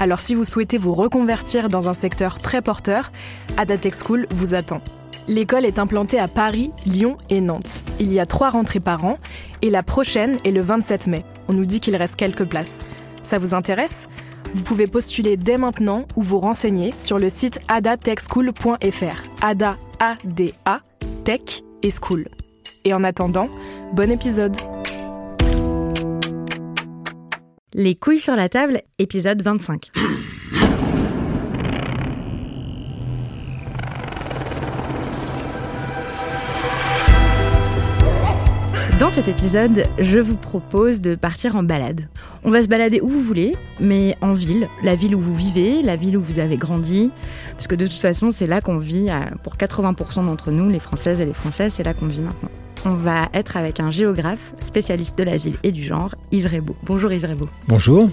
Alors si vous souhaitez vous reconvertir dans un secteur très porteur, Ada Tech School vous attend. L'école est implantée à Paris, Lyon et Nantes. Il y a trois rentrées par an et la prochaine est le 27 mai. On nous dit qu'il reste quelques places. Ça vous intéresse? Vous pouvez postuler dès maintenant ou vous renseigner sur le site adatechschool.fr. Ada, A-D-A, Tech et School. Et en attendant, bon épisode Les couilles sur la table, épisode 25. Dans cet épisode, je vous propose de partir en balade. On va se balader où vous voulez, mais en ville, la ville où vous vivez, la ville où vous avez grandi, parce que de toute façon, c'est là qu'on vit, pour 80% d'entre nous, les Françaises et les Français, c'est là qu'on vit maintenant. On va être avec un géographe, spécialiste de la ville et du genre, Yves Rebaud. Bonjour Yves Rebaud. Bonjour.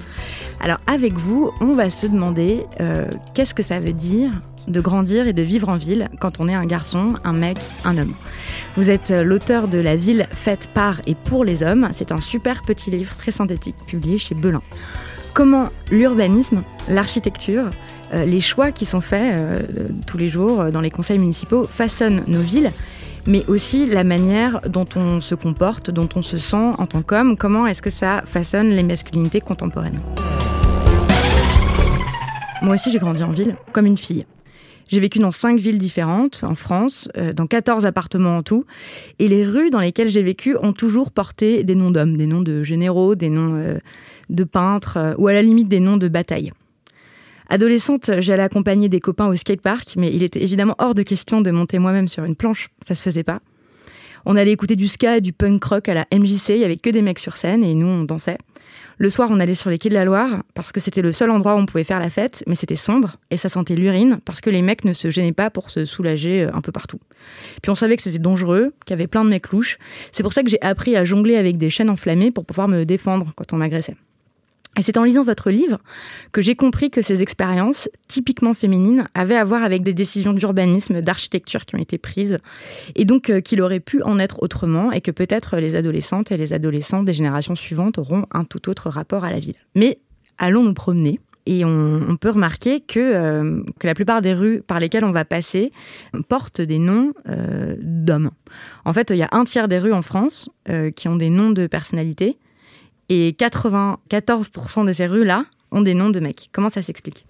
Alors avec vous, on va se demander euh, qu'est-ce que ça veut dire de grandir et de vivre en ville quand on est un garçon, un mec, un homme? Vous êtes euh, l'auteur de La ville faite par et pour les hommes. C'est un super petit livre très synthétique publié chez Belin. Comment l'urbanisme, l'architecture, euh, les choix qui sont faits euh, tous les jours dans les conseils municipaux façonnent nos villes mais aussi la manière dont on se comporte, dont on se sent en tant qu'homme, comment est-ce que ça façonne les masculinités contemporaines? Moi aussi j'ai grandi en ville, comme une fille. J'ai vécu dans cinq villes différentes en France, euh, dans 14 appartements en tout. Et les rues dans lesquelles j'ai vécu ont toujours porté des noms d'hommes, des noms de généraux, des noms euh, de peintres, euh, ou à la limite des noms de batailles. Adolescente, j'allais accompagner des copains au skatepark, mais il était évidemment hors de question de monter moi-même sur une planche. Ça se faisait pas. On allait écouter du ska et du punk rock à la MJC, il y avait que des mecs sur scène et nous on dansait. Le soir, on allait sur les quais de la Loire parce que c'était le seul endroit où on pouvait faire la fête, mais c'était sombre et ça sentait l'urine parce que les mecs ne se gênaient pas pour se soulager euh, un peu partout. Puis on savait que c'était dangereux, qu'il y avait plein de mecs louches. C'est pour ça que j'ai appris à jongler avec des chaînes enflammées pour pouvoir me défendre quand on m'agressait. Et c'est en lisant votre livre que j'ai compris que ces expériences, typiquement féminines, avaient à voir avec des décisions d'urbanisme, d'architecture qui ont été prises, et donc euh, qu'il aurait pu en être autrement, et que peut-être les adolescentes et les adolescents des générations suivantes auront un tout autre rapport à la ville. Mais allons nous promener. Et on, peut remarquer que, euh, que, la plupart des rues par lesquelles on va passer portent des noms euh, d'hommes. En fait, il y a un tiers des rues en France qui ont des noms de personnalités et 94% de ces rues-là ont des noms de mecs. Comment ça s'explique?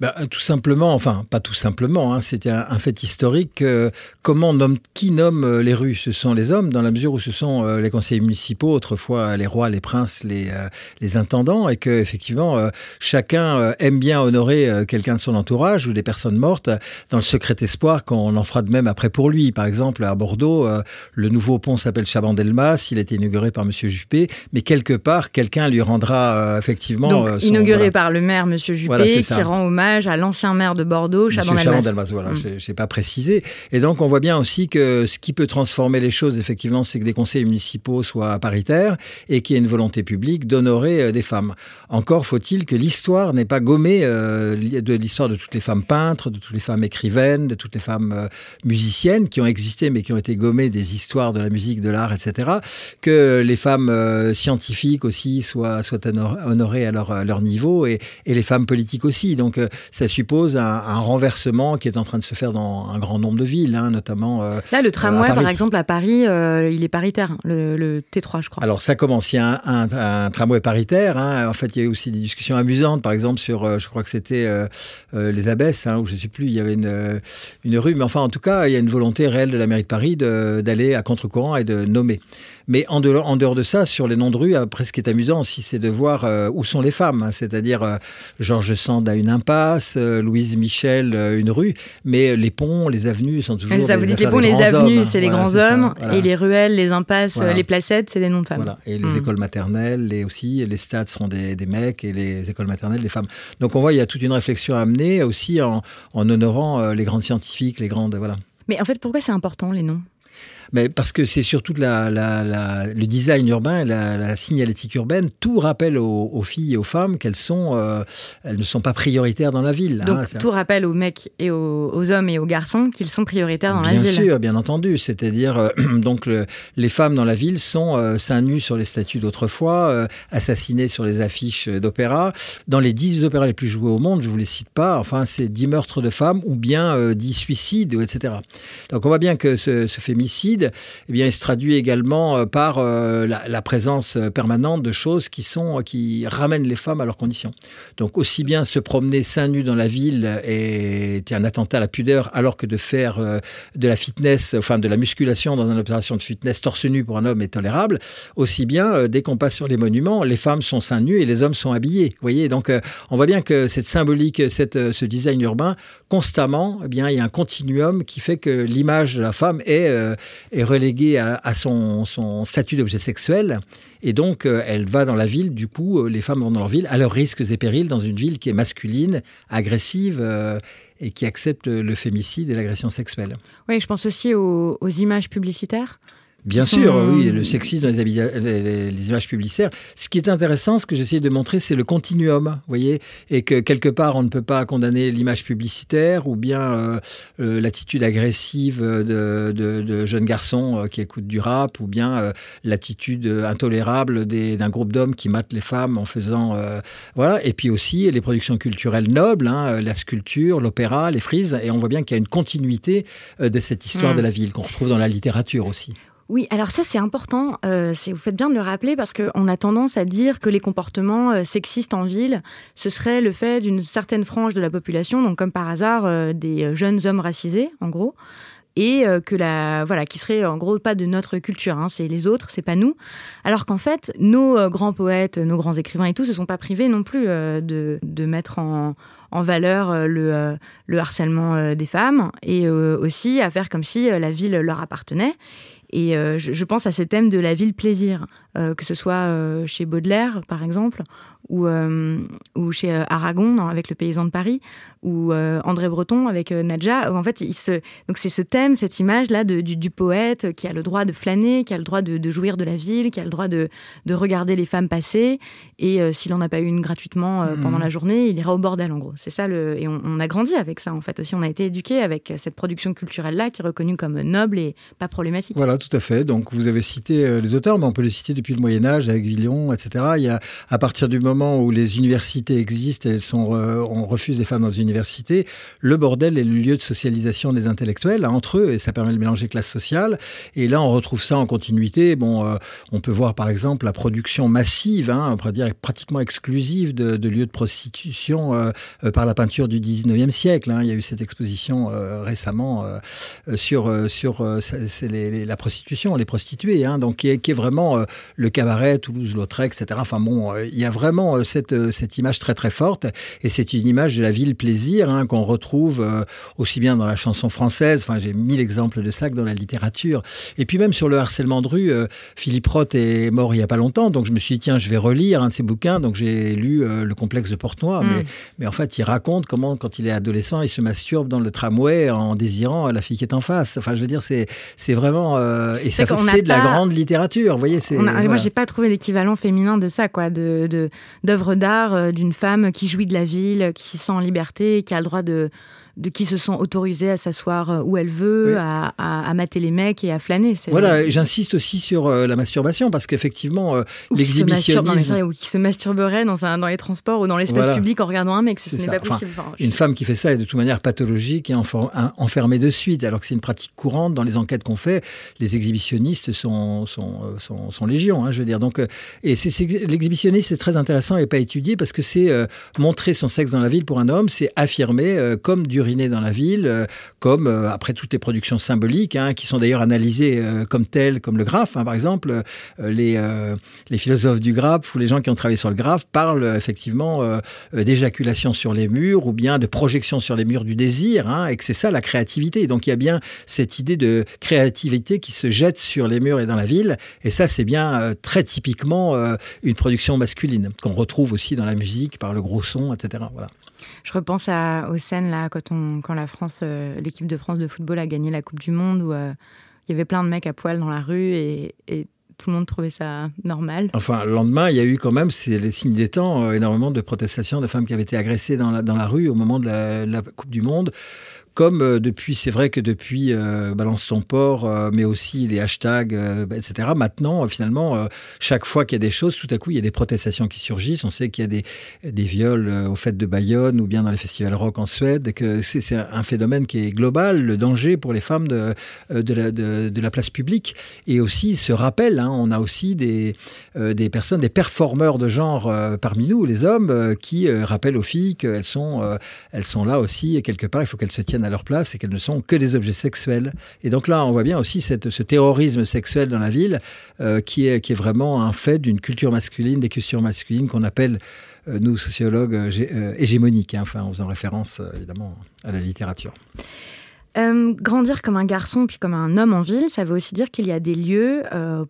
Bah, tout simplement, enfin pas tout simplement, hein, c'était un, fait historique. Euh, comment nomme, qui nomme euh, les rues? Ce sont les hommes, dans la mesure où ce sont euh, les conseillers municipaux, autrefois les rois, les princes, les, les intendants, et que effectivement chacun aime bien honorer quelqu'un de son entourage ou des personnes mortes, dans le secret espoir qu'on en fera de même après pour lui. Par exemple, à Bordeaux, le nouveau pont s'appelle Chabandelmas, il a été inauguré par Monsieur Juppé, mais quelque part quelqu'un lui rendra effectivement. Donc, inauguré par le maire Monsieur Juppé, qui rend hommage à l'ancien maire de Bordeaux, Chaban Delmas. voilà, mm. je n'ai pas précisé. Et donc, on voit bien aussi que ce qui peut transformer les choses, effectivement, c'est que des conseils municipaux soient paritaires et qu'il y ait une volonté publique d'honorer euh, des femmes. Encore faut-il que l'histoire n'ait pas gommé euh, de l'histoire de toutes les femmes peintres, de toutes les femmes écrivaines, de toutes les femmes euh, musiciennes qui ont existé mais qui ont été gommées des histoires de la musique, de l'art, etc. Que les femmes scientifiques aussi soient, soient honorées à leur, leur niveau et, et les femmes politiques aussi. Donc, ça suppose un, renversement qui est en train de se faire dans un grand nombre de villes, hein, notamment. Là, le tramway, par exemple, à Paris, il est paritaire, le, T3, je crois. Alors, ça commence. Il y a un, tramway paritaire. Hein. En fait, il y a eu aussi des discussions amusantes, par exemple, sur, je crois que c'était les Abbesses, hein, où je ne sais plus, il y avait une, une rue. Mais enfin, en tout cas, il y a une volonté réelle de la mairie de Paris d'aller à contre-courant et de nommer. Mais en dehors, en dehors, de ça, sur les noms de rues, après, ce qui est amusant aussi, c'est de voir euh, où sont les femmes. Hein. C'est-à-dire, euh, Georges Sand a une impasse, euh, Louise Michel une rue, mais les ponts, les avenues sont toujours. ça, vous dites les ponts, les avenues, c'est les grands hommes, et les ruelles, les impasses, les placettes, c'est des noms de femmes. Et les hmm. écoles maternelles, et aussi, les stades seront des, des, mecs, et les écoles maternelles, des femmes. Donc on voit, il y a toute une réflexion à amener aussi en, en honorant les grandes scientifiques, les grandes. Voilà. Mais en fait, pourquoi c'est important les noms? Mais parce que c'est surtout la, le design urbain, la, signalétique urbaine, tout rappelle aux, filles et aux femmes qu'elles sont, euh, elles ne sont pas prioritaires dans la ville. Donc hein, tout rappelle aux mecs et aux, hommes et aux garçons qu'ils sont prioritaires dans la ville. Bien sûr, bien entendu. C'est-à-dire euh, donc les femmes dans la ville sont euh, seins nus sur les statues d'autrefois, assassinées sur les affiches d'opéra. Dans les dix opéras les plus joués au monde, je vous les cite pas. Enfin, c'est dix meurtres de femmes ou bien dix suicides, etc. Donc on voit bien que ce, ce eh bien, il se traduit également euh, par euh, la, présence euh, permanente de choses qui sont qui ramènent les femmes à leurs conditions. Donc aussi bien se promener seins nus dans la ville est un attentat à la pudeur, alors que de faire de la fitness, enfin de la musculation dans une opération de fitness torse nu pour un homme est tolérable. Aussi bien dès qu'on passe sur les monuments, les femmes sont seins nus et les hommes sont habillés. Vous voyez, donc on voit bien que cette symbolique, cette, ce design urbain, constamment, eh bien il y a un continuum qui fait que l'image de la femme est est reléguée à, son, statut d'objet sexuel. Et donc, euh, elle va dans la ville, du coup, euh, les femmes vont dans leur ville à leurs risques et périls dans une ville qui est masculine, agressive euh, et qui accepte le fémicide et l'agression sexuelle. Oui, je pense aussi aux images publicitaires. Bien sûr, oui, le sexisme dans les, les, images publicitaires. Ce qui est intéressant, ce que j'essaie de montrer, c'est le continuum, vous voyez, et que quelque part, on ne peut pas condamner l'image publicitaire ou bien euh, euh, l'attitude agressive de, de, jeunes garçons euh, qui écoutent du rap ou bien l'attitude intolérable d'un groupe d'hommes qui matent les femmes en faisant... voilà, et puis aussi les productions culturelles nobles, hein, la sculpture, l'opéra, les frises, et on voit bien qu'il y a une continuité de cette histoire mm. de la ville qu'on retrouve dans la littérature aussi. Oui, alors ça c'est important, euh, vous faites bien de le rappeler parce qu'on a tendance à dire que les comportements euh, sexistes en ville, ce serait le fait d'une certaine frange de la population, donc comme par hasard euh, des jeunes hommes racisés en gros, et que la voilà qui serait en gros pas de notre culture, hein, c'est les autres, c'est pas nous. Alors qu'en fait, nos grands poètes, nos grands écrivains et tout se sont pas privés non plus de, mettre en, valeur le, le harcèlement des femmes et aussi à faire comme si la ville leur appartenait. Et euh, je, pense à ce thème de la ville plaisir, euh, que ce soit euh, chez Baudelaire, par exemple, ou, ou chez Aragon, avec Le Paysan de Paris, ou André Breton avec Nadja. En fait, il se... donc c'est ce thème, cette image-là du, du, poète qui a le droit de flâner, qui a le droit de, jouir de la ville, qui a le droit de, de regarder les femmes passer. Et s'il n'en a pas eu une gratuitement pendant mmh. la journée, il ira au bordel, en gros. C'est ça le. Et on, on, a grandi avec ça, en fait, aussi. On a été éduqué avec cette production culturelle-là qui est reconnue comme noble et pas problématique. Voilà, tout à fait. Donc, vous avez cité euh, les auteurs, mais on peut les citer depuis le Moyen Âge avec Villon, etc. Il y a, à partir du moment où les universités existent, elles sont, euh, on refuse les femmes dans les universités, le bordel est le lieu de socialisation des intellectuels hein, entre eux, et ça permet de mélanger classe sociale. Et là, on retrouve ça en continuité. Bon, euh, on peut voir par exemple la production massive, hein, on pourrait dire pratiquement exclusive de, lieux de prostitution par la peinture du 19e siècle. Hein. Il y a eu cette exposition récemment sur, la prostitution, les prostituées, hein, donc qui est, vraiment euh, le cabaret, Toulouse-Lautrec, etc. Enfin bon, euh, il y a vraiment euh, cette, cette image très très forte, et c'est une image de la ville plaisir hein, qu'on retrouve aussi bien dans la chanson française, enfin j'ai mille exemples de ça que dans la littérature, et puis même sur le harcèlement de rue, Philippe Roth est mort il y a pas longtemps, donc je me suis dit tiens je vais relire un de ses bouquins, donc j'ai lu Le complexe de Porte-Noire, mm. mais, mais en fait il raconte comment quand il est adolescent il se masturbe dans le tramway en désirant la fille qui est en face. Enfin je veux dire c'est c'est vraiment euh, et ça c'est de la grande littérature. Vous voyez, c'est. Moi, j'ai pas trouvé l'équivalent féminin de ça, quoi, de d'œuvres d'art euh, d'une femme qui jouit de la ville, qui s'y sent en liberté, qui a le droit de de qui se sent autorisée à s'asseoir euh, où elle veut, à, à, mater les mecs et à flâner. Voilà, j'insiste aussi sur euh, la masturbation parce qu'effectivement, euh, l'exhibitionnisme. Ou qui se masturberait dans, un, dans les transports ou dans l'espace public en regardant un mec, ce n'est pas possible. une femme qui fait ça est de toute manière pathologique et enfermée de suite, alors que c'est une pratique courante dans les enquêtes qu'on fait. Les exhibitionnistes sont, sont, sont, sont légion, hein, je veux dire. Donc, et l'exhibitionnisme, c'est très intéressant et pas étudié parce que c'est montrer son sexe dans la ville pour un homme, c'est affirmer comme du dans la ville, euh, comme euh, après toutes les productions symboliques, hein, qui sont d'ailleurs analysées euh, comme telles, comme le graphe, hein, par exemple. les, les philosophes du graphe ou les gens qui ont travaillé sur le graphe parlent effectivement d'éjaculation sur les murs ou bien de projection sur les murs du désir, hein, et que c'est ça la créativité. Donc il y a bien cette idée de créativité qui se jette sur les murs et dans la ville, et ça c'est bien très typiquement une production masculine qu'on retrouve aussi dans la musique par le gros son, etc. Voilà. Je repense aux scènes là quand la France, euh, l'équipe de France de football a gagné la Coupe du Monde où euh, il y avait plein de mecs à poil dans la rue et, tout le monde trouvait ça normal. Enfin, le lendemain, il y a eu quand même, c'est les signes des temps, euh, énormément de protestations de femmes qui avaient été agressées dans la rue au moment de la Coupe du Monde comme euh, depuis, c'est vrai que depuis euh, Balance ton port, euh, mais aussi les hashtags, etc., maintenant, finalement, chaque fois qu'il y a des choses, tout à coup, il y a des protestations qui surgissent. On sait qu'il y a des, des viols aux fêtes de Bayonne ou bien dans les festivals rock en Suède, que c'est un phénomène qui est global, le danger pour les femmes de, de, la place publique. Et aussi, ce rappel, hein, on a aussi des, des personnes, des performeurs de genre parmi nous, les hommes, qui rappellent aux filles qu'elles sont, elles sont là aussi, et quelque part, il faut qu'elles se tiennent à leur place et qu'elles ne sont que des objets sexuels. Et donc là, on voit bien aussi cette, ce terrorisme sexuel dans la ville euh, qui, est, qui est vraiment un fait d'une culture masculine, des cultures masculines qu'on appelle, euh, nous, sociologues, euh, hégémoniques, hein, enfin, en faisant référence évidemment à la littérature. grandir comme un garçon puis comme un homme en ville, ça veut aussi dire qu'il y a des lieux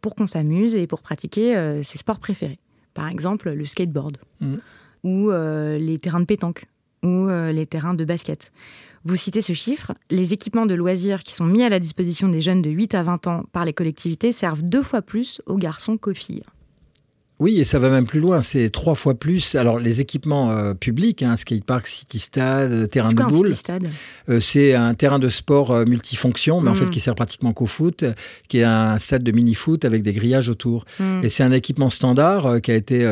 pour qu'on s'amuse et pour pratiquer ses sports préférés. Par exemple, le skateboard mmh. ou les terrains de pétanque ou les terrains de basket. Vous citez ce chiffre, les équipements de loisirs qui sont mis à la disposition des jeunes de 8 à 20 ans par les collectivités servent deux fois plus aux garçons qu'aux filles. Oui, et ça va même plus loin. C'est trois fois plus. Alors, les équipements euh, publics, hein, skatepark, city stade, euh, terrain de boule. Euh, c'est un terrain de sport multifonction, mais en fait hmm. qui sert pratiquement qu'au foot, qui est un stade de mini-foot avec des grillages autour. Hmm. Et c'est un équipement standard qui a été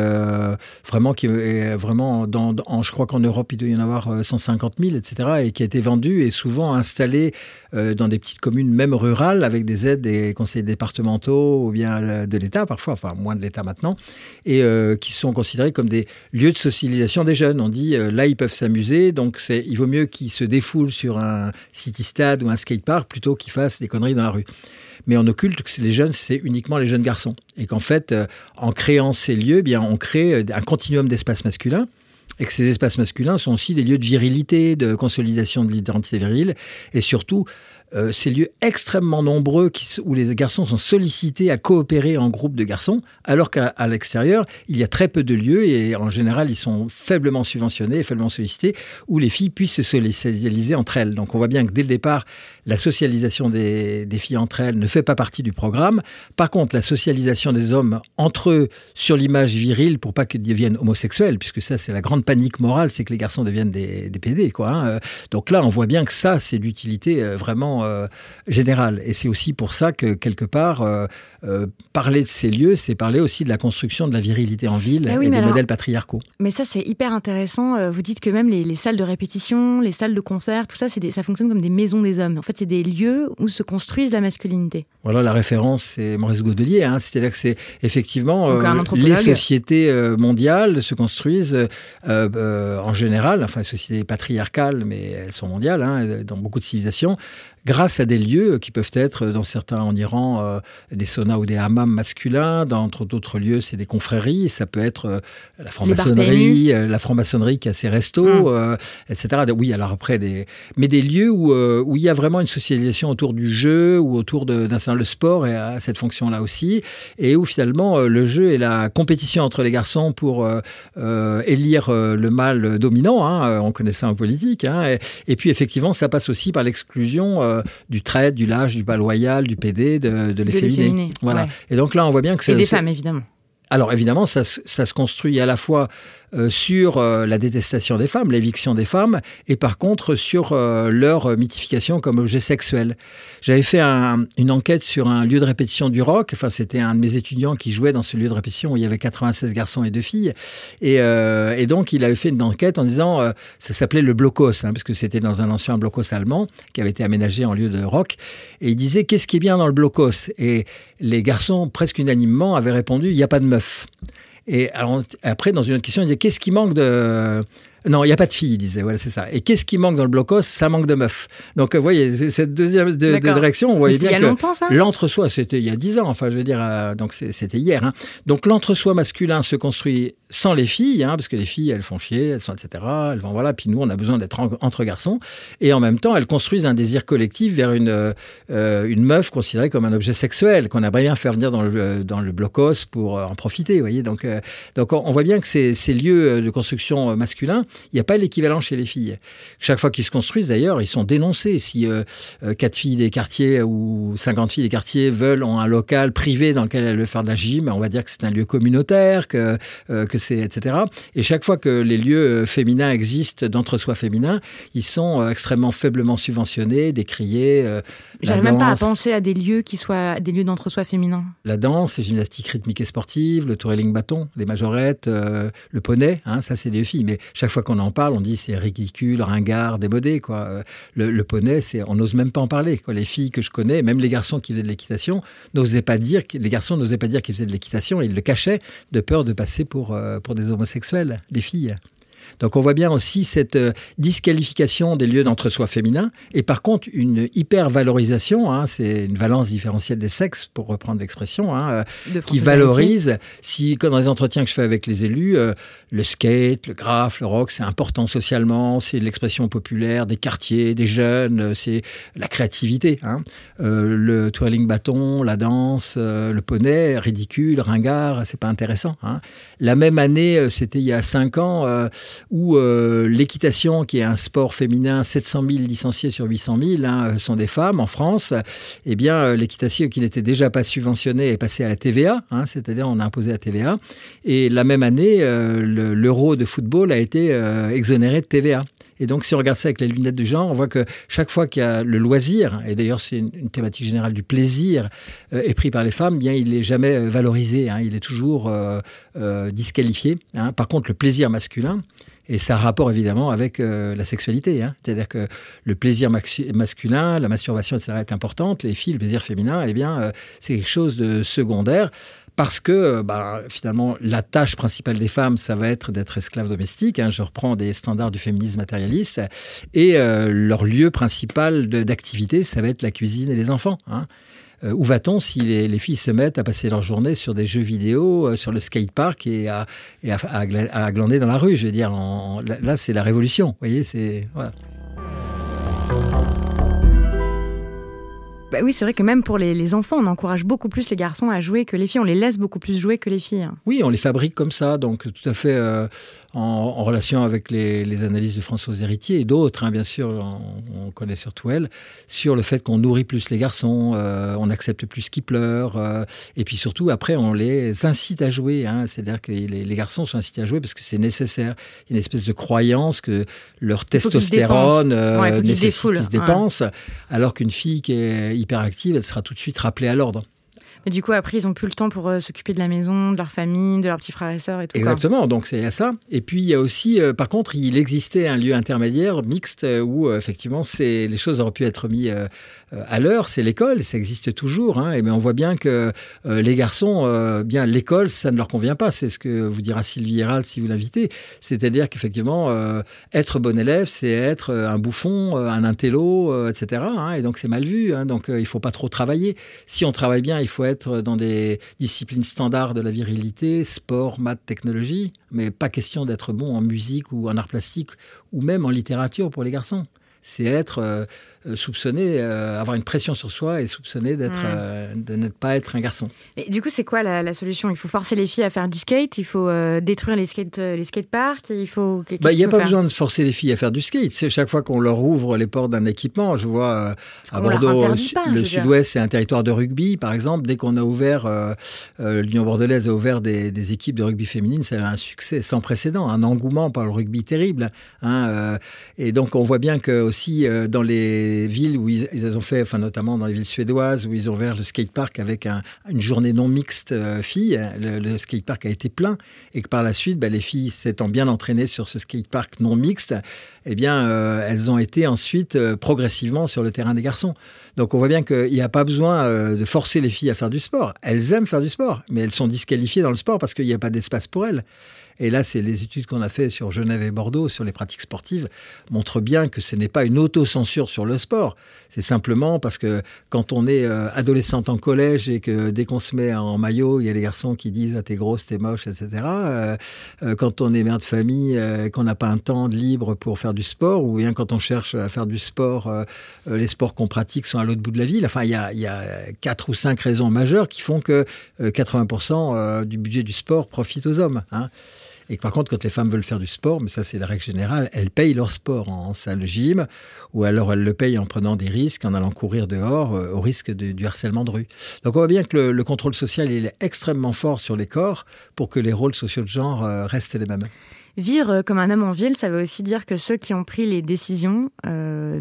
vraiment, qui est vraiment dans, je crois qu'en Europe il doit y en avoir 150 000, etc. Et qui a été vendu et souvent installé dans des petites communes, même rurales, avec des aides des conseils départementaux ou bien de l'État parfois, enfin moins de l'État maintenant et euh, qui sont considérés comme des lieux de socialisation des jeunes. On dit euh, là ils peuvent s'amuser, donc c'est il vaut mieux qu'ils se défoulent sur un city stade ou un skatepark plutôt qu'ils fassent des conneries dans la rue. Mais on occulte que les jeunes, c'est uniquement les jeunes garçons. Et qu'en fait, euh, en créant ces lieux, eh bien, on crée un continuum d'espaces masculins et que ces espaces masculins sont aussi des lieux de virilité, de consolidation de l'identité virile, et surtout euh, ces lieux extrêmement nombreux où les garçons sont sollicités à coopérer en groupe de garçons, alors qu'à l'extérieur, il y a très peu de lieux et en général, ils sont faiblement subventionnés, faiblement sollicités, où les filles puissent se socialiser entre elles. Donc on voit bien que dès le départ, la socialisation des, filles entre elles ne fait pas partie du programme. Par contre, la socialisation des hommes entre eux sur l'image virile pour pas qu'ils deviennent homosexuels, puisque ça c'est la grande panique morale, c'est que les garçons deviennent des, des PD. Quoi, hein. Donc là, on voit bien que ça, c'est d'utilité euh, vraiment euh, général Et c'est aussi pour ça que, quelque part, euh, euh, parler de ces lieux, c'est parler aussi de la construction de la virilité en ville et des modèles patriarcaux. Mais ça, c'est hyper intéressant. Vous dites que même les, salles de répétition, les salles de concert, tout ça, des, ça fonctionne comme des maisons des hommes. En fait, c'est des lieux où se construisent la masculinité. Voilà, la référence, c'est Maurice Godelier. Hein. C'est-à-dire que c'est effectivement les sociétés mondiales se construisent en général, enfin, les sociétés patriarcales, mais elles sont mondiales, hein, dans beaucoup de civilisations, grâce à des lieux qui peuvent être, dans certains en Iran, euh, des saunas ou des hammams masculins. Dans d'autres lieux, c'est des confréries. Ça peut être euh, la franc-maçonnerie, euh, la franc-maçonnerie qui a ses restos, hum. etc. Oui, alors après, des... mais des lieux où, où il y a vraiment une socialisation autour du jeu ou autour d'un certain le sport et à cette fonction-là aussi. Et où finalement, le jeu et la compétition entre les garçons pour élire le mâle dominant. Hein, on connaît ça en politique. Hein, et, et, puis effectivement, ça passe aussi par l'exclusion euh, du trait, du lâche, du bas loyal, du PD, de, de l'efféminé. Voilà. Et donc là, on voit bien que c'est. Et des femmes, évidemment. Alors évidemment, ça, se construit à la fois euh, sur euh, la détestation des femmes, l'éviction des femmes, et par contre sur euh, leur mythification comme objet sexuel. J'avais fait une enquête sur un lieu de répétition du rock. Enfin, c'était un de mes étudiants qui jouait dans ce lieu de répétition où il y avait 96 garçons et deux filles. Et, donc, il avait fait une enquête en disant, ça s'appelait le blocos, hein, parce que c'était dans un ancien blocos allemand qui avait été aménagé en lieu de rock. Et il disait, qu'est-ce qui est bien dans le blocos? Et les garçons, presque unanimement, avaient répondu, il n'y a pas de meuf. Et alors, après, dans une autre question, il dit qu'est-ce qui manque de non, il n'y a pas de filles, il disait. Voilà, c'est ça. Et qu'est-ce qui manque dans le blocos Ça manque de meufs. Donc, vous voyez, cette deuxième de, direction, on voyait bien que l'entre-soi, c'était il y a dix ans. Enfin, je veux dire, euh, donc c'était hier. Hein. Donc, l'entre-soi masculin se construit sans les filles, hein, parce que les filles, elles font chier, elles sont, etc. Elles vont, voilà. Puis nous, on a besoin d'être entre garçons. Et en même temps, elles construisent un désir collectif vers une, euh, une meuf considérée comme un objet sexuel, qu'on aimerait bien faire venir dans le, dans le blocos pour en profiter. Vous voyez donc, euh, donc, on voit bien que ces, ces lieux de construction masculins, il n'y a pas l'équivalent chez les filles. Chaque fois qu'ils se construisent, d'ailleurs, ils sont dénoncés. Si euh, euh, filles des quartiers ou 50 filles des quartiers veulent un local privé dans lequel elles veulent faire de la gym, on va dire que c'est un lieu communautaire, que, euh, que c'est, etc. Et chaque fois que les lieux féminins existent d'entre-soi féminin, ils sont extrêmement faiblement subventionnés, décriés. J'arrive même pas à penser à des lieux qui soient des lieux d'entre-soi féminins. La danse, les gymnastiques rythmiques et sportives, le touring bâton, les majorettes, le poney, hein, ça c'est des filles. Mais chaque fois qu'on en parle, on dit c'est ridicule, ringard, démodé. Quoi. Le, poney, c'est, on n'ose même pas en parler. Quoi. Les filles que je connais, même les garçons qui faisaient de l'équitation, n'osaient pas dire, les garçons n'osaient pas dire qu'ils faisaient de l'équitation, ils le cachaient de peur de passer pour, euh, pour des homosexuels, des filles. Donc on voit bien aussi cette euh, disqualification des lieux d'entre-soi féminin et par contre une hyper-valorisation, hein, c'est une valence différentielle des sexes pour reprendre l'expression, hein, euh, qui valorise, si comme dans les entretiens que je fais avec les élus, euh, le skate, le graphe, le rock, c'est important socialement, c'est l'expression populaire des quartiers, des jeunes, c'est la créativité. Hein. le twirling bâton, la danse, le poney, ridicule, ringard, c'est pas intéressant. La même année, c'était il y a cinq ans, où euh, l'équitation, qui est un sport féminin, 700 000 licenciés sur 800 000 hein, sont des femmes en France, eh bien, euh, l'équitation, qui n'était déjà pas subventionnée, est passée à la TVA, hein, c'est-à-dire on a imposé la TVA. Et la même année, euh, l'euro de football a été exonéré de TVA. Et donc, si on regarde ça avec les lunettes de genre, on voit que chaque fois qu'il y a le loisir, et d'ailleurs c'est une, thématique générale du plaisir, est pris par les femmes, bien il n'est jamais valorisé, hein, il est toujours disqualifié. Par contre, le plaisir masculin, et ça a rapport évidemment avec euh, la sexualité. Hein. C'est-à-dire que le plaisir masculin, la masturbation, etc. est importante. Les filles, le plaisir féminin, eh bien, euh, c'est quelque chose de secondaire parce que euh, bah, finalement, la tâche principale des femmes, ça va être d'être esclaves domestiques. Hein. je reprends des standards du féminisme matérialiste. Et leur lieu principal d'activité, ça va être la cuisine et les enfants. Hein. Euh, où va-t-on si les, filles se mettent à passer leur journée sur des jeux vidéo, euh, sur le skatepark et à, et à, glander dans la rue Je veux dire, là, c'est la révolution. Vous voyez, c'est. Voilà. Bah oui, c'est vrai que même pour les, enfants, on encourage beaucoup plus les garçons à jouer que les filles. On les laisse beaucoup plus jouer que les filles. Oui, on les fabrique comme ça, donc tout à fait. Euh, en, relation avec les, analyses de Françoise Héritier et d'autres, hein, bien sûr, on, connaît surtout elle, sur le fait qu'on nourrit plus les garçons, euh, on accepte plus qu'ils pleurent, euh, et puis surtout, après, on les incite à jouer. Hein, C'est-à-dire que les, garçons sont incités à jouer parce que c'est nécessaire. Il y a une espèce de croyance que leur testostérone euh, nécessite qu'ils se dépensent, alors qu'une fille qui est hyperactive, elle sera tout de suite rappelée à l'ordre. Et du coup, après, ils n'ont plus le temps pour euh, s'occuper de la maison, de leur famille, de leurs petits frères et sœurs et tout. Exactement, donc c'est à ça. Et puis, il y a aussi, euh, par contre, il existait un lieu intermédiaire mixte euh, où, effectivement, les choses auraient pu être mises à l'heure. C'est l'école, ça existe toujours. Hein, et, mais on voit bien que les garçons, bien l'école, ça ne leur convient pas. C'est ce que vous dira Sylvie Hérald si vous l'invitez. C'est-à-dire qu'effectivement, être bon élève, c'est être un bouffon, un intello, etc. Hein, et donc, c'est mal vu. Hein, donc, il faut pas trop travailler. Si on travaille bien, il faut être dans des disciplines standards de la virilité, sport, maths, technologie, mais pas question d'être bon en musique ou en art plastique ou même en littérature pour les garçons. C'est être euh, soupçonné, avoir une pression sur soi et soupçonné d'être, hmm. de ne pas être un garçon. Et du coup, c'est quoi la, solution? Il faut forcer les filles à faire du skate, il faut détruire les skate, les skateparks, il faut. Bah, il n'y a pas besoin de forcer les filles à faire du skate. C'est chaque fois qu'on leur ouvre les portes d'un équipement. Je vois à Bordeaux, le Sud-Ouest, c'est un territoire de rugby, par exemple. Dès qu'on a ouvert, l'Union bordelaise a ouvert des, des équipes de rugby féminine, c'est un succès sans précédent, un engouement par le rugby terrible. Hein, euh, et donc on voit bien que aussi euh, dans les villes où ils, ont fait, enfin notamment dans les villes suédoises où ils ont ouvert le skatepark avec une journée non mixte euh, filles, le, le skatepark a été plein et que par la suite, bah, les filles s'étant bien entraînées sur ce skatepark non mixte, eh bien elles ont été ensuite progressivement sur le terrain des garçons. Donc on voit bien qu'il n'y a pas besoin de forcer les filles à faire du sport. Elles aiment faire du sport, mais elles sont disqualifiées dans le sport parce qu'il n'y a pas d'espace pour elles. Et là, c'est les études qu'on a fait sur Genève et Bordeaux, sur les pratiques sportives, montrent bien que ce n'est pas une autocensure sur le sport. C'est simplement parce que quand on est euh, adolescente en collège et que dès qu'on se met en maillot, il y a les garçons qui disent ah, t'es grosse, t'es moche, etc. Euh, euh, quand on est mère de famille, qu'on n'a pas un temps de libre pour faire du sport, ou bien quand on cherche à faire du sport, les sports qu'on pratique sont à l'autre bout de la ville. Enfin, il y a, y a quatre ou cinq raisons majeures qui font que 80% du budget du sport profite aux hommes. Hein. Et par contre, quand les femmes veulent faire du sport, mais ça c'est la règle générale, elles payent leur sport en salle de gym, ou alors elles le payent en prenant des risques, en allant courir dehors, euh, au risque du harcèlement de rue. Donc on voit bien que le, contrôle social est extrêmement fort sur les corps pour que les rôles sociaux de genre euh, restent les mêmes. Vivre comme un homme en ville, ça veut aussi dire que ceux qui ont pris les décisions, euh,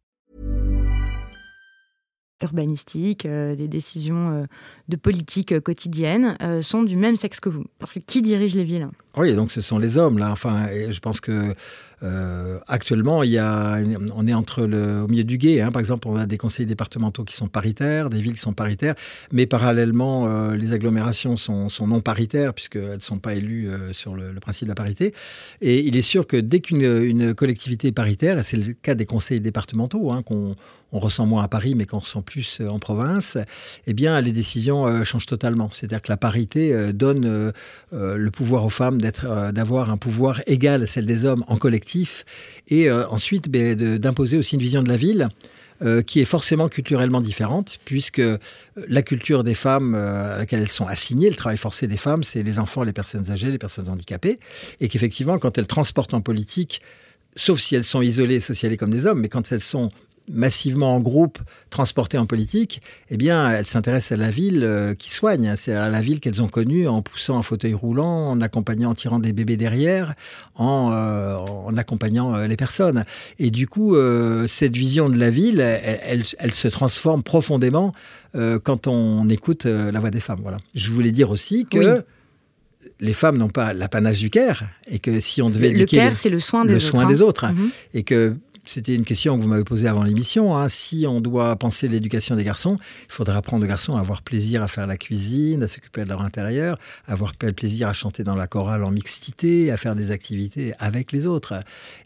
Urbanistiques, euh, des décisions euh, de politique quotidienne euh, sont du même sexe que vous. Parce que qui dirige les villes? Oui, donc ce sont les hommes, là. Enfin, je pense que actuellement, il y a, on est entre le, au milieu du guet. Hein. Par exemple, on a des conseils départementaux qui sont paritaires, des villes qui sont paritaires, mais parallèlement, les agglomérations sont, sont, non paritaires puisqu'elles ne sont pas élues sur le, principe de la parité. Et il est sûr que dès qu'une collectivité est paritaire, et c'est le cas des conseils départementaux, hein, qu'on on ressent moins à Paris, mais qu'on ressent plus en province, eh bien, les décisions changent totalement. C'est-à-dire que la parité donne le pouvoir aux femmes d'avoir un pouvoir égal à celle des hommes en collectif et euh, ensuite ben, d'imposer aussi une vision de la ville euh, qui est forcément culturellement différente, puisque euh, la culture des femmes à laquelle elles sont assignées, le travail forcé des femmes, c'est les enfants, les personnes âgées, les personnes handicapées, et qu'effectivement, quand elles transportent en politique, sauf si elles sont isolées et socialisées comme des hommes, mais quand elles sont massivement en groupe, transportées en politique, eh bien, elles s'intéressent à la ville euh, qui soigne. C'est à la ville qu'elles ont connue en poussant un fauteuil roulant, en accompagnant, en tirant des bébés derrière, en, euh, en accompagnant euh, les personnes. Et du coup, cette vision de la ville, elle, elle, se transforme profondément quand on écoute la voix des femmes. Voilà. Je voulais dire aussi que les femmes n'ont pas l'apanage du care et que si on devait le, éduquer le c'est le soin des le autres, soin des autres mhm. et que c'était une question que vous m'avez posée avant l'émission. Hein. Si on doit penser l'éducation des garçons, il faudrait apprendre aux garçons à avoir plaisir à faire la cuisine, à s'occuper de leur intérieur, à avoir plaisir à chanter dans la chorale en mixité, à faire des activités avec les autres.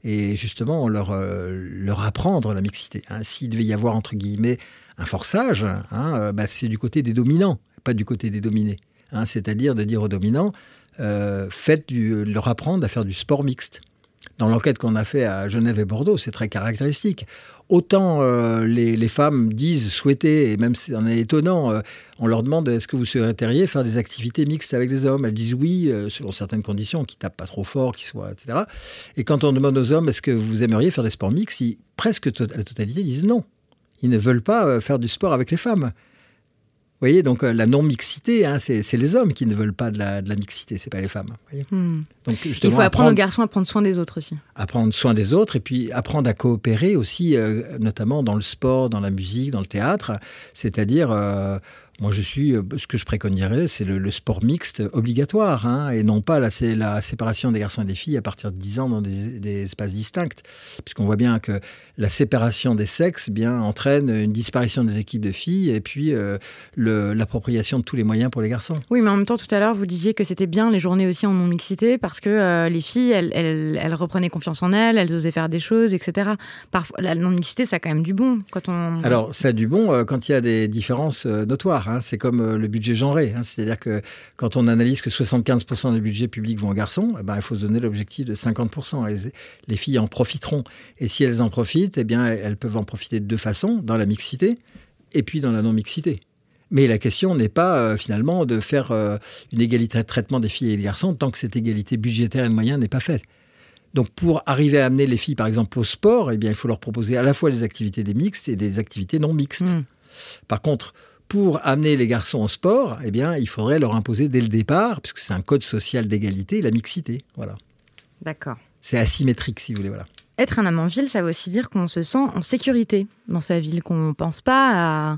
Et justement, leur, euh, leur apprendre la mixité. Hein. S'il devait y avoir, entre guillemets, un forçage, hein, euh, bah, c'est du côté des dominants, pas du côté des dominés. C'est-à-dire de dire aux dominants, euh, faites leur apprendre à faire du sport mixte Dans l'enquête qu'on a fait à Genève et Bordeaux, c'est très caractéristique. Autant euh, les, femmes disent souhaiter, et même c'est étonnant, euh, on leur demande est-ce que vous souhaiteriez faire des activités mixtes avec des hommes? Elles disent oui, euh, selon certaines conditions, qui tapent pas trop fort, qui soient, etc. Et quand on demande aux hommes est-ce que vous aimeriez faire des sports mixtes, presque la totalité disent non. Ils ne veulent pas faire du sport avec les femmes. Voyez, donc la non-mixité, hein, c'est les hommes qui ne veulent pas de la, de la mixité, c'est pas les femmes. Hmm. Donc, Il faut apprendre, aux garçons à prendre soin des autres aussi. À prendre soin des autres et puis apprendre à coopérer aussi, notamment dans le sport, dans la musique, dans le théâtre. C'est-à-dire, moi, je suis, euh, ce que je préconiserais, c'est le, sport mixte obligatoire, hein, et non pas la, la séparation des garçons et des filles à partir de 10 ans dans des, espaces distincts. Puisqu'on voit bien que la séparation des sexes bien, entraîne une disparition des équipes de filles et puis euh, l'appropriation de tous les moyens pour les garçons. Oui, mais en même temps, tout à l'heure, vous disiez que c'était bien les journées aussi en non-mixité parce que euh, les filles, elles, elles, reprenaient confiance en elles, elles osaient faire des choses, etc. Parfois, la non-mixité, ça a quand même du bon. Quand on... Alors, ça a du bon quand il y a des différences notoires. Hein. C'est comme euh, le budget genré. Hein. C'est-à-dire que quand on analyse que 75% des budgets publics vont aux garçons, eh ben, il faut se donner l'objectif de 50%. les filles en profiteront. Et si elles en profitent, eh bien, elles peuvent en profiter de deux façons, dans la mixité et puis dans la non-mixité. Mais la question n'est pas euh, finalement de faire euh, une égalité de traitement des filles et des garçons tant que cette égalité budgétaire et de moyens n'est pas faite. Donc pour arriver à amener les filles par exemple au sport, eh bien, il faut leur proposer à la fois des activités des mixtes et des activités non mixtes. Mmh. Par contre, pour amener les garçons au sport, eh bien, il faudrait leur imposer dès le départ, puisque c'est un code social d'égalité, la mixité. Voilà. D'accord. C'est asymétrique, si vous voulez. Voilà. Être un homme en ville, ça veut aussi dire qu'on se sent en sécurité dans sa ville, qu'on ne pense pas à...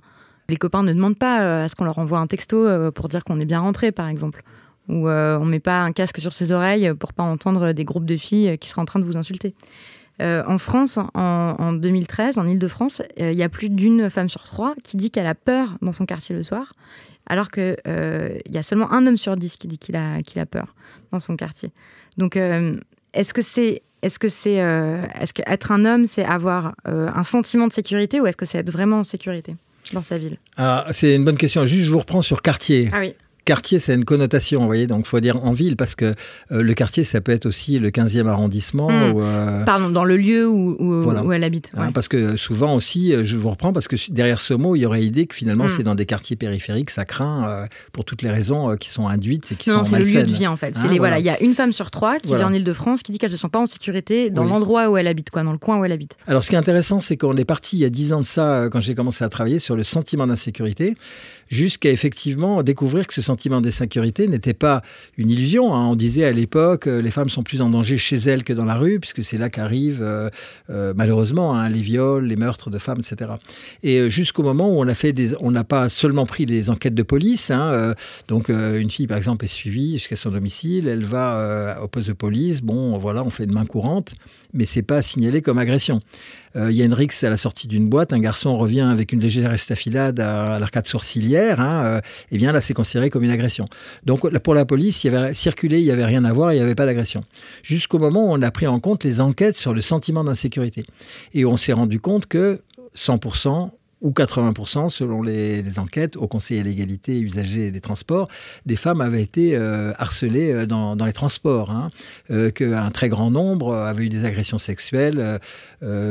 Les copains ne demandent pas euh, à ce qu'on leur envoie un texto euh, pour dire qu'on est bien rentré, par exemple. Ou euh, on ne met pas un casque sur ses oreilles pour pas entendre des groupes de filles qui seraient en train de vous insulter. En France, en, 2013, en Ile-de-France, il y a plus d'une femme sur trois qui dit qu'elle a peur dans son quartier le soir, alors qu'il euh, y a seulement un homme sur dix qui dit qu'il a, qu'il a peur dans son quartier. Donc, est-ce que c'est est-ce que c'est est-ce qu'être un homme, c'est avoir un sentiment de sécurité ou est-ce que c'est être vraiment en sécurité dans sa ville? Ah, C'est une bonne question. Juste, je vous reprends sur quartier. Ah oui quartier, c'est une connotation, vous voyez, donc il faut dire en ville, parce que euh, le quartier, ça peut être aussi le 15e arrondissement. Hmm. Ou, euh, Pardon, dans le lieu où, où, elle habite. Hein, parce que souvent aussi, euh, je vous reprends, parce que derrière ce mot, il y aurait idée que finalement, hmm. c'est dans des quartiers périphériques, ça craint pour toutes les raisons qui sont induites et qui sont Non, c'est le lieu de vie, en fait. Hein, les, voilà. Il y a une femme sur trois qui vit en Ile-de-France qui dit qu'elle ne se sent pas en sécurité dans l'endroit où elle habite, quoi, dans le coin où elle habite. Alors, ce qui est intéressant, c'est qu'on est parti il y a 10 ans de ça, quand j'ai commencé à travailler sur le sentiment d'insécurité jusqu'à effectivement découvrir que ce sentiment d'insécurité n'était pas une illusion. Hein. On disait à l'époque, euh, les femmes sont plus en danger chez elles que dans la rue, puisque c'est là qu'arrivent euh, euh, malheureusement hein, les viols, les meurtres de femmes, etc. Et jusqu'au moment où on a fait on n'a pas seulement pris des enquêtes de police. Hein, donc une fille par exemple est suivie jusqu'à son domicile, elle va au poste de police. Bon, voilà, on fait une main courante, mais c'est pas signalé comme agression. Euh, Yann Rix, à la sortie d'une boîte, un garçon revient avec une légère estafilade à, l'arcade sourcilière. Hein, euh, eh bien là, c'est considéré comme une agression. Donc pour la police, il y avait circulé, il n'y avait rien à voir, il n'y avait pas d'agression. Jusqu'au moment où on a pris en compte les enquêtes sur le sentiment d'insécurité. Et on s'est rendu compte que 100% ou 80% selon les, enquêtes au Conseil à l'égalité usagers des transports, des femmes avaient été euh, harcelées euh, dans, les transports, hein, euh, qu'un très grand nombre avaient eu des agressions sexuelles,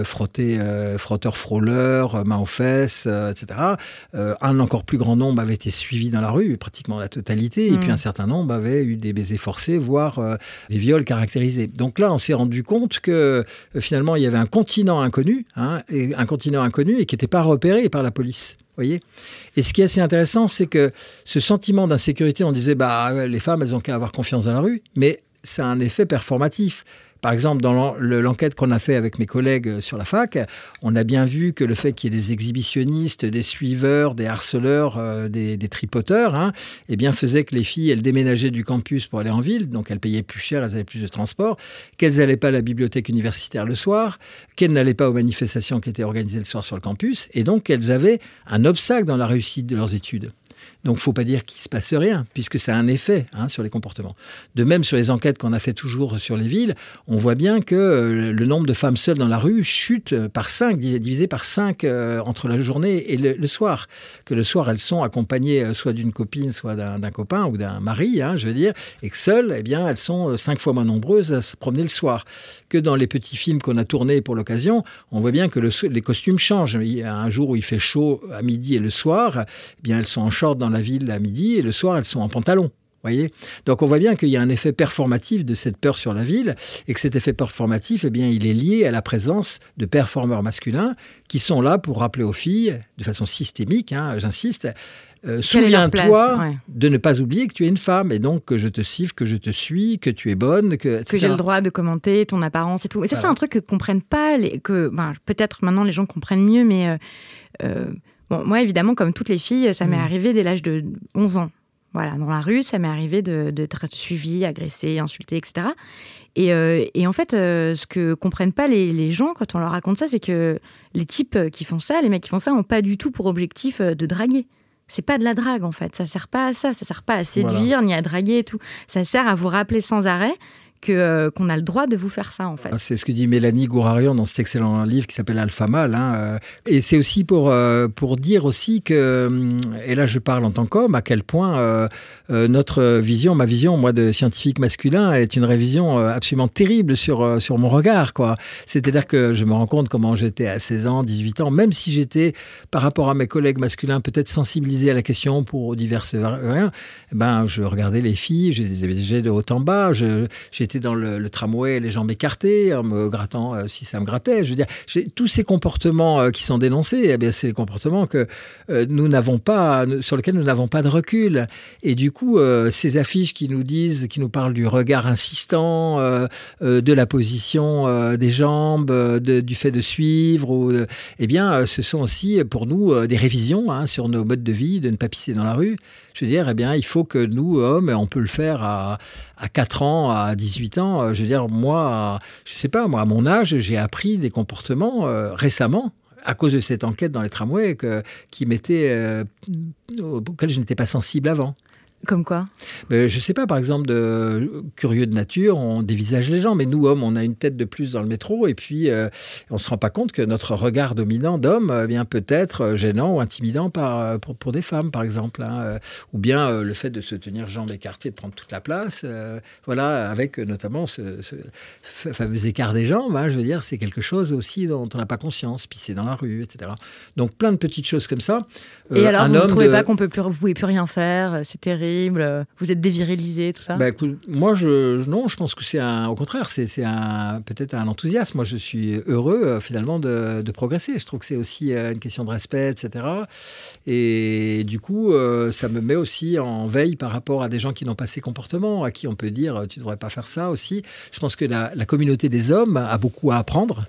frottés, frotteurs frôleurs, mains aux fesses, etc. un encore plus grand nombre avait été suivi dans la rue, pratiquement la totalité, et puis mm. un certain nombre avaient eu des baisers forcés, voire des viols caractérisés. Donc là, on s'est rendu compte que finalement, il y avait un continent inconnu, hein, et un continent inconnu et qui n'était pas repéré par la police. Voyez et ce qui est assez intéressant, c'est que ce sentiment d'insécurité, on disait, bah, les femmes, elles ont qu'à avoir confiance dans la rue, mais ça a un effet performatif. Par exemple, dans l'enquête qu'on a fait avec mes collègues euh, sur la fac, on a bien vu que le fait qu'il y ait des exhibitionnistes, des suiveurs, des harceleurs, euh, des, tripoteurs, hein, eh bien, faisait que les filles, elles déménageaient du campus pour aller en ville, donc elles payaient plus cher, elles avaient plus de transport, qu'elles n'allaient pas à la bibliothèque universitaire le soir, qu'elles n'allaient pas aux manifestations qui étaient organisées le soir sur le campus, et donc qu'elles avaient un obstacle dans la réussite de leurs études. Donc, faut pas dire qu'il se passe rien, puisque ça a un effet hein, sur les comportements. De même, sur les enquêtes qu'on a fait toujours sur les villes, on voit bien que euh, le nombre de femmes seules dans la rue chute par 5, divisé par 5 euh, entre la journée et le, soir. Que le soir, elles sont accompagnées euh, soit d'une copine, soit d'un copain ou d'un mari, hein, je veux dire, et que seules, eh bien, elles sont 5 fois moins nombreuses à se promener le soir. Que dans les petits films qu'on a tournés pour l'occasion, on voit bien que les costumes changent. Il y a un jour où il fait chaud à midi et le soir, eh bien, elles sont en short dans la ville à midi et le soir, elles sont en pantalon. Voyez Donc on voit bien qu'il y a un effet performatif de cette peur sur la ville et que cet effet performatif, eh bien, il est lié à la présence de performeurs masculins qui sont là pour rappeler aux filles, de façon systémique, hein, j'insiste, euh, souviens-toi de ne pas oublier que tu es une femme et donc que je te siffle, que je te suis, que tu es bonne, que que j'ai le droit de commenter ton apparence et tout. Et ça, c'est un truc que comprennent pas, les, que ben, peut-être maintenant les gens comprennent mieux, mais euh, euh, bon, moi évidemment, comme toutes les filles, ça m'est mm. arrivé dès l'âge de 11 ans. Voilà, dans la rue, ça m'est arrivé d'être suivie, agressée, insultée, etc. Et, et en fait, ce que comprennent pas les, les, gens quand on leur raconte ça, c'est que les types qui font ça, les mecs qui font ça, n'ont pas du tout pour objectif de draguer c'est pas de la drague en fait. Ça sert pas à ça. Ça sert pas à séduire ni à draguer et tout. Ça sert à vous rappeler sans arrêt euh, qu'on a le droit de vous faire ça en fait. Ah, c'est ce que dit Mélanie Gourarian dans cet excellent livre qui s'appelle Alpha Mal. Hein, euh. et c'est aussi pour, euh, pour dire aussi que, et là je parle en tant qu'homme, à quel point notre vision, ma vision, moi de scientifique masculin, est une révision absolument terrible sur, sur mon regard. quoi. C'est-à-dire que je me rends compte comment j'étais à 16 ans, 18 ans, même si j'étais par rapport à mes collègues masculins peut-être sensibilisé à la question pour diverses rien, eh ben, je regardais les filles, je les ai de haut en bas, j'étais dans le, tramway les jambes écartées, en me grattant euh, si ça me grattait. Je veux dire, tous ces comportements euh, qui sont dénoncés, eh c'est les comportements que euh, nous n'avons pas, sur lesquels nous n'avons pas de recul. Et du coup, ces affiches qui nous disent, qui nous parlent du regard insistant, de la position des jambes, du fait de suivre, eh bien, ce sont aussi pour nous des révisions hein, sur nos modes de vie, de ne pas pisser dans la rue. Je veux dire, eh bien, il faut que nous, hommes, on peut le faire à, à 4 ans, à 18 ans. Euh, je veux dire, moi, je sais pas, moi, à mon âge, j'ai appris des comportements euh, récemment à cause de cette enquête dans les tramways que, qui euh, je n'étais pas sensible avant. Comme quoi Je Je sais pas, par exemple, de curieux de nature, on dévisage les gens, mais nous, hommes, on a une tête de plus dans le métro, et puis euh, on se rend pas compte que notre regard dominant d'homme euh, bien peut être euh, gênant ou intimidant par, pour, des femmes, par exemple. Hein, ou bien le fait de se tenir jambes écartées, de prendre toute la place. voilà, avec notamment ce, fameux écart des jambes, hein, je veux dire, c'est quelque chose aussi dont on n'a pas conscience, pisser dans la rue, etc. Donc plein de petites choses comme ça. et alors, vous ne trouvez pas qu'on peut plus, vous pouvez plus rien faire, c'est terrible euh, vous êtes dévirilisé, tout ça bah, Moi, je, non, je pense que c'est au contraire, c'est peut-être un enthousiasme. Moi, je suis heureux euh, finalement de, progresser. Je trouve que c'est aussi euh, une question de respect, etc. Et du coup, ça me met aussi en veille par rapport à des gens qui n'ont pas ces comportements, à qui on peut dire tu ne devrais pas faire ça aussi. Je pense que la communauté des hommes a beaucoup à apprendre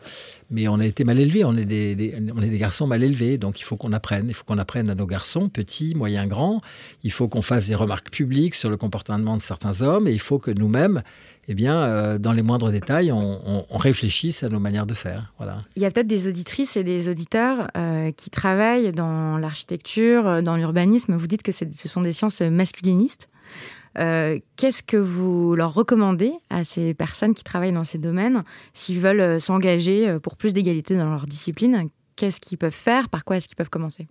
mais on a été mal élevés, on est des, garçons mal élevés, donc il faut qu'on apprenne, il faut qu'on apprenne à nos garçons, petits, moyens, grands, il faut qu'on fasse des remarques publiques sur le comportement de certains hommes, et il faut que nous-mêmes, eh bien, euh, dans les moindres détails, on, réfléchisse à nos manières de faire. Voilà. Il y a peut-être des auditrices et des auditeurs euh, qui travaillent dans l'architecture, dans l'urbanisme. Vous dites que ce sont des sciences masculinistes. Euh, qu'est-ce que vous leur recommandez à ces personnes qui travaillent dans ces domaines s'ils veulent euh, s'engager euh, pour plus d'égalité dans leur discipline? Qu'est-ce qu'ils peuvent faire? Par quoi est-ce qu'ils peuvent commencer?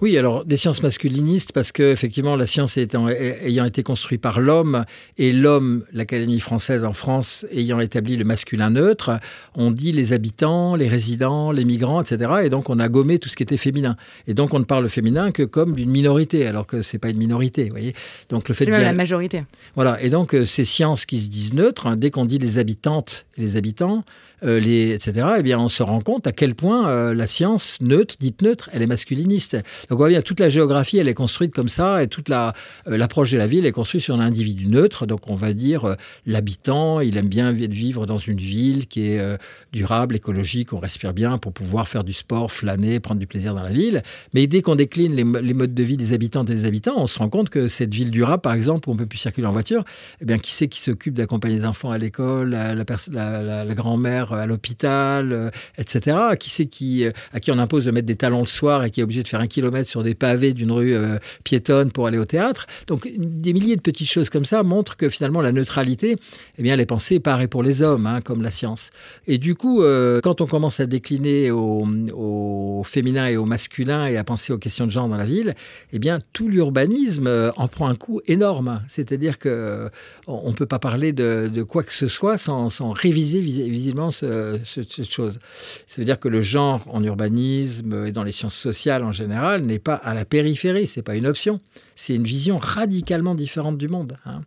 Oui, alors des sciences masculinistes, parce que effectivement la science ayant, ayant été construite par l'homme et l'homme, l'Académie française en France ayant établi le masculin neutre, on dit les habitants, les résidents, les migrants, etc. Et donc on a gommé tout ce qui était féminin. Et donc on ne parle féminin que comme d'une minorité, alors que c'est pas une minorité, vous voyez. Donc le fait c'est même la majorité. Voilà. Et donc euh, ces sciences qui se disent neutres, hein, dès qu'on dit les habitantes et les habitants, euh, etc., eh bien, on se rend compte à quel point euh, la science neutre, dite neutre, elle est masculiniste. Donc, on voit bien, toute la géographie, elle est construite comme ça, et toute la, euh, l'approche de la ville est construite sur un individu neutre. Donc, on va dire, l'habitant, il aime bien vivre dans une ville qui est durable, écologique, on respire bien pour pouvoir faire du sport, flâner, prendre du plaisir dans la ville. Mais dès qu'on décline les, modes de vie des habitants des habitants, on se rend compte que cette ville durable, par exemple, où on peut plus circuler en voiture, eh bien, qui c'est qui s'occupe d'accompagner les enfants à l'école, la, la, la grand-mère cancer à l'hôpital, etc. Qui c'est qui, à qui on impose de mettre des talons le soir et qui est obligé de faire un kilomètre sur des pavés d'une rue piétonne pour aller au théâtre. Donc des milliers de petites choses comme ça montrent que finalement la neutralité, eh bien, elle est pensée pour les hommes, hein, comme la science. Et du coup, quand on commence à décliner au, féminin et au masculin et à penser aux questions de genre dans la ville, eh bien, tout l'urbanisme en prend un coup énorme. C'est-à-dire que on ne peut pas parler de, quoi que ce soit sans, réviser visiblement cette chose. Ça veut dire que le genre en urbanisme et dans les sciences sociales en général n'est pas à la périphérie, c'est pas une option. C'est une vision radicalement différente du monde. Hein.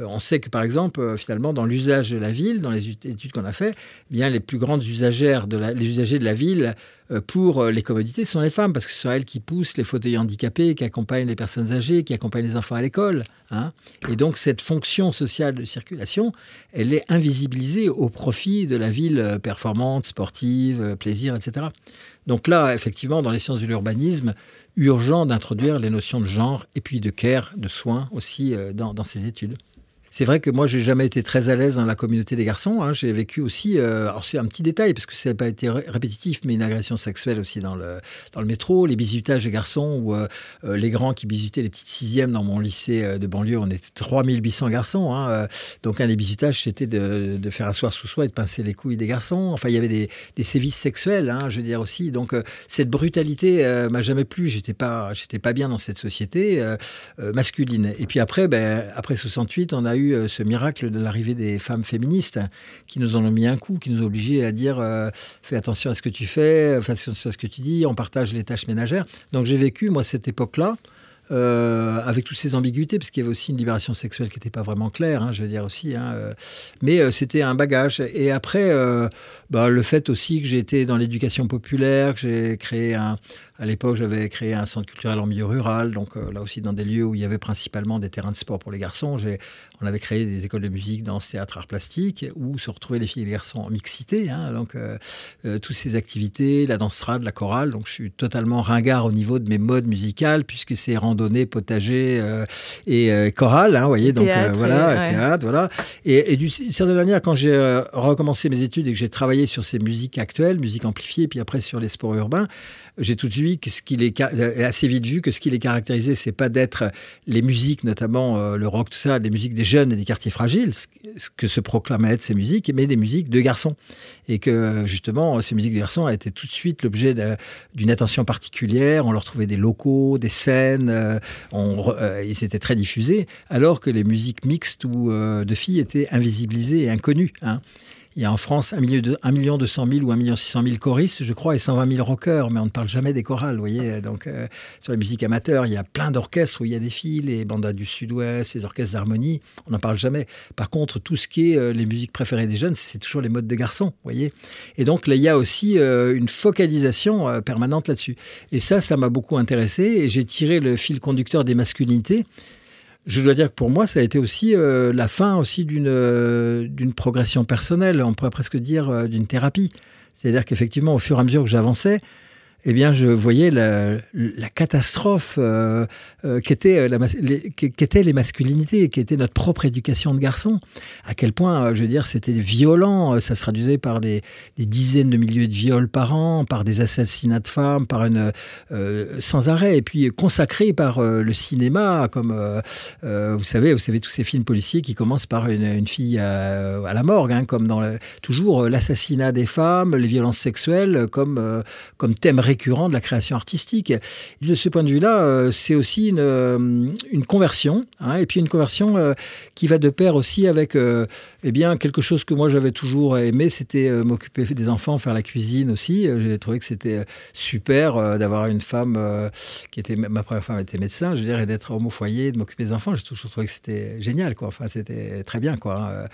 Euh, on sait que, par exemple, euh, finalement, dans l'usage de la ville, dans les études qu'on a fait, eh bien les plus grandes usagères, les usagers de la ville euh, pour les commodités sont les femmes, parce que ce sont elles qui poussent les fauteuils handicapés, qui accompagnent les personnes âgées, qui accompagnent les enfants à l'école. Hein. Et donc, cette fonction sociale de circulation, elle est invisibilisée au profit de la ville performante, sportive, plaisir, etc. Donc là, effectivement, dans les sciences de l'urbanisme, urgent d'introduire les notions de genre et puis de care, de soins aussi dans ces études. C'est vrai que moi, j'ai jamais été très à l'aise dans la communauté des garçons. Hein. J'ai vécu aussi, euh, alors c'est un petit détail parce que ça n'a pas été répétitif, mais une agression sexuelle aussi dans le, dans le métro, les bisutages des garçons ou euh, euh, les grands qui bisutaient les petites sixièmes dans mon lycée de banlieue. On était 3800 garçons. Hein. donc un des bisutages, c'était de, faire asseoir sous soi et de pincer les couilles des garçons. Enfin, il y avait des, des sévices sexuels, hein, je veux dire aussi. Donc cette brutalité m'a jamais plu. J'étais pas, j'étais pas bien dans cette société masculine. Et puis après, ben, après 68, on a eu euh, ce miracle de l'arrivée des femmes féministes qui nous en ont mis un coup, qui nous ont obligés à dire euh, fais attention à ce que tu fais, fais attention à ce que tu dis, on partage les tâches ménagères. Donc j'ai vécu, moi, cette époque-là. Euh, avec toutes ces ambiguïtés, parce qu'il y avait aussi une libération sexuelle qui n'était pas vraiment claire, hein, je veux dire aussi. Hein, mais c'était un bagage. Et après, bah, le fait aussi que j'ai été dans l'éducation populaire, que j'ai créé un, à l'époque, j'avais créé un centre culturel en milieu rural, donc euh, là aussi dans des lieux où il y avait principalement des terrains de sport pour les garçons. On avait créé des écoles de musique, danse, théâtre, art plastique, où se retrouvaient les filles et les garçons en mixité. Hein, donc, euh, euh, toutes ces activités, la danse trad, la chorale. Donc, je suis totalement ringard au niveau de mes modes musicales, puisque c'est randonnée, potager et chorale. Hein, vous voyez, donc voilà, théâtre, voilà. Et, d'une certaine manière, quand j'ai recommencé mes études et que j'ai travaillé sur ces musiques actuelles, musique amplifiée, puis après sur les sports urbains, j'ai tout de suite ce qu'il est assez vite vu que ce qui les caractérisait, c'est pas d'être les musiques, notamment euh, le rock, tout ça, des musiques des jeunes et des quartiers fragiles, ce que se proclamaient être ces musiques, mais des musiques de garçons. Et que justement, ces musiques de garçons a été tout de suite l'objet d'une attention particulière. On leur trouvait des locaux, des scènes, euh, euh, ils étaient très diffusés, alors que les musiques mixtes ou de filles étaient invisibilisées et inconnues. Hein. Il y a en France 1 million, de, 1 million 200 000 ou 1 million 600 000 choristes, je crois, et 120 000 rockers, mais on ne parle jamais des chorales, vous voyez. Donc, euh, sur les musiques amateurs, il y a plein d'orchestres où il y a des filles, les bandas du Sud-Ouest, les orchestres d'harmonie, on n'en parle jamais. Par contre, tout ce qui est euh, les musiques préférées des jeunes, c'est toujours les modes de garçons, vous voyez. Et donc, là, il y a aussi euh, une focalisation permanente là-dessus. Et ça, ça m'a beaucoup intéressé, et j'ai tiré le fil conducteur des masculinités je dois dire que pour moi, ça a été aussi euh, la fin aussi d'une euh, d'une progression personnelle, on pourrait presque dire euh, d'une thérapie. C'est-à-dire qu'effectivement, au fur et à mesure que j'avançais, eh bien, je voyais la, catastrophe euh, euh, qu'étaient euh, les, les masculinités, qui était notre propre éducation de garçons. À quel point, je veux dire, c'était violent. Ça se traduisait par des, dizaines de milliers de viols par an, par des assassinats de femmes, par une sans arrêt, et puis consacré par le cinéma, comme vous savez, vous savez tous ces films policiers qui commencent par une, fille à, la morgue, hein, comme dans toujours l'assassinat des femmes, les violences sexuelles, comme comme thème récurrent de la création artistique. De ce point de vue-là, euh, c'est aussi une, euh, conversion, hein, et puis une conversion euh, qui va de pair aussi avec eh bien, quelque chose que moi j'avais toujours aimé, c'était m'occuper des enfants, faire la cuisine aussi. J'ai trouvé que c'était super d'avoir une femme qui était, ma première femme était médecin, je veux dire, et d'être homme au foyer, de m'occuper des enfants. J'ai toujours trouvé que c'était génial, quoi. Enfin, c'était très bien, quoi. Hein.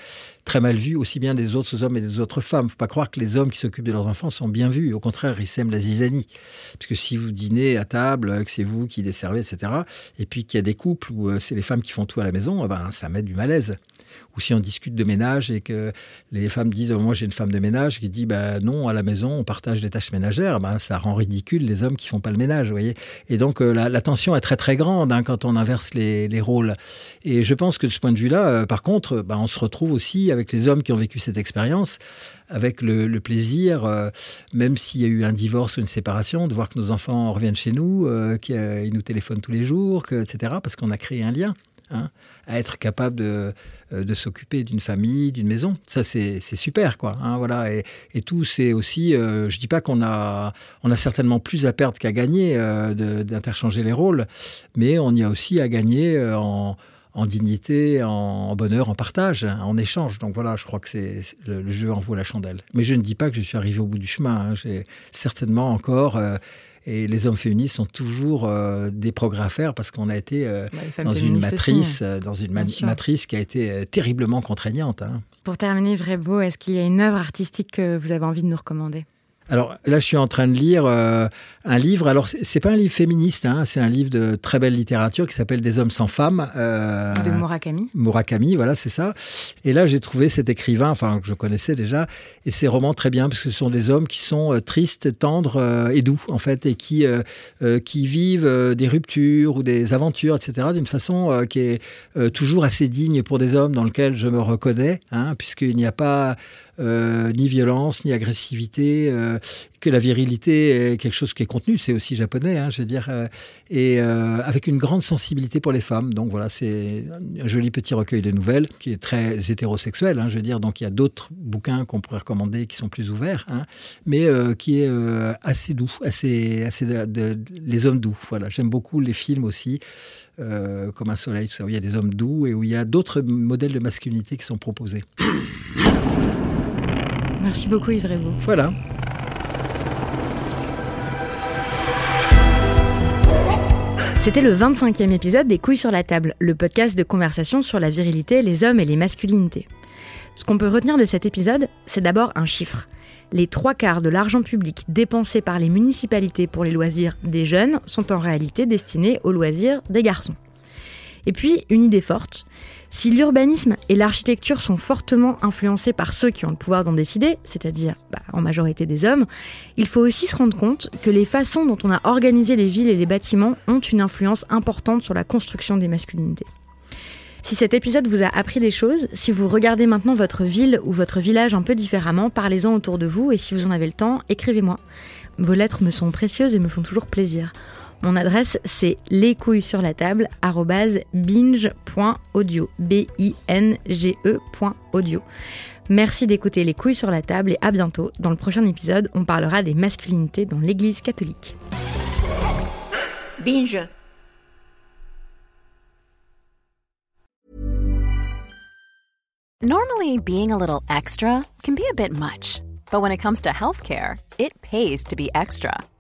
Très mal vu aussi bien des autres hommes et des autres femmes. Faut pas croire que les hommes qui s'occupent de leurs enfants sont bien vus. Au contraire, ils sèment la zizanie. Parce que si vous dînez à table, que c'est vous qui les servez, etc., et puis qu'il y a des couples où euh, c'est les femmes qui font tout à la maison, eh ben, ça met du malaise. Ou si on discute de ménage et que les femmes disent oh, Moi, j'ai une femme de ménage qui dit bah, Non, à la maison, on partage des tâches ménagères. Ben, ça rend ridicule les hommes qui font pas le ménage. Vous voyez et donc, euh, la, tension est très, très grande hein, quand on inverse les, rôles. Et je pense que de ce point de vue-là, euh, par contre, ben, on se retrouve aussi avec les hommes qui ont vécu cette expérience avec le, plaisir, euh, même s'il y a eu un divorce ou une séparation, de voir que nos enfants reviennent chez nous, qu'ils nous téléphonent tous les jours, etc., parce qu'on a créé un lien. Hein, à être capable de, euh, de s'occuper d'une famille, d'une maison. Ça, c'est super, quoi. Hein, voilà. Et, tout, c'est aussi, euh, je dis pas qu'on a, on a certainement plus à perdre qu'à gagner euh, d'interchanger les rôles, mais on y a aussi à gagner en, en dignité, en, bonheur, en partage, hein, en échange. Donc voilà, je crois que c'est le, jeu en vaut la chandelle. Mais je ne dis pas que je suis arrivé au bout du chemin. J'ai certainement encore et les hommes féministes sont toujours euh, des progrès à faire parce qu'on a été euh, dans une matrice, euh, dans une matrice qui a été terriblement contraignante. Hein. Pour terminer, Vrébeau, est-ce qu'il y a une œuvre artistique que vous avez envie de nous recommander? Alors là, je suis en train de lire euh, un livre. Alors, c'est pas un livre féministe, hein, c'est un livre de très belle littérature qui s'appelle Des hommes sans femmes. Euh, de Murakami. Murakami, voilà, c'est ça. Et là, j'ai trouvé cet écrivain, enfin, que je connaissais déjà, et ces romans très bien, parce que ce sont des hommes qui sont euh, tristes, tendres et doux, en fait, et qui, qui vivent des ruptures ou des aventures, etc., d'une façon qui est toujours assez digne pour des hommes dans lequel je me reconnais, hein, puisqu'il n'y a pas ni violence, ni agressivité, euh, que la virilité est quelque chose qui est contenu, c'est aussi japonais, hein, je veux dire, euh, et avec une grande sensibilité pour les femmes. Donc voilà, c'est un joli petit recueil de nouvelles qui est très hétérosexuel, hein, je veux dire, donc il y a d'autres bouquins qu'on pourrait recommander qui sont plus ouverts, hein, mais qui est assez doux, assez, assez les hommes doux. Voilà, j'aime beaucoup les films aussi. comme un soleil, où il y a des hommes doux et où il y a d'autres modèles de masculinité qui sont proposés. Merci beaucoup Yves Rébeau. Voilà. C'était le 25e épisode des Couilles sur la table, le podcast de conversation sur la virilité, les hommes et les masculinités. Ce qu'on peut retenir de cet épisode, c'est d'abord un chiffre. Les trois quarts de l'argent public dépensé par les municipalités pour les loisirs des jeunes sont en réalité destinés aux loisirs des garçons. Et puis, une idée forte, si l'urbanisme et l'architecture sont fortement influencés par ceux qui ont le pouvoir d'en décider, c'est-à-dire bah, en majorité des hommes, il faut aussi se rendre compte que les façons dont on a organisé les villes et les bâtiments ont une influence importante sur la construction des masculinités. Si cet épisode vous a appris des choses, si vous regardez maintenant votre ville ou votre village un peu différemment, parlez-en autour de vous et si vous en avez le temps, écrivez-moi. Vos lettres me sont précieuses et me font toujours plaisir. Mon adresse, c'est les couilles sur la table, binge.audio. B-I-N-G-E.audio. Merci d'écouter les couilles sur la table et à bientôt. Dans le prochain épisode, on parlera des masculinités dans l'Église catholique. Binge. Normally, being a little extra can be a bit much, but when it comes to healthcare, it pays to be extra.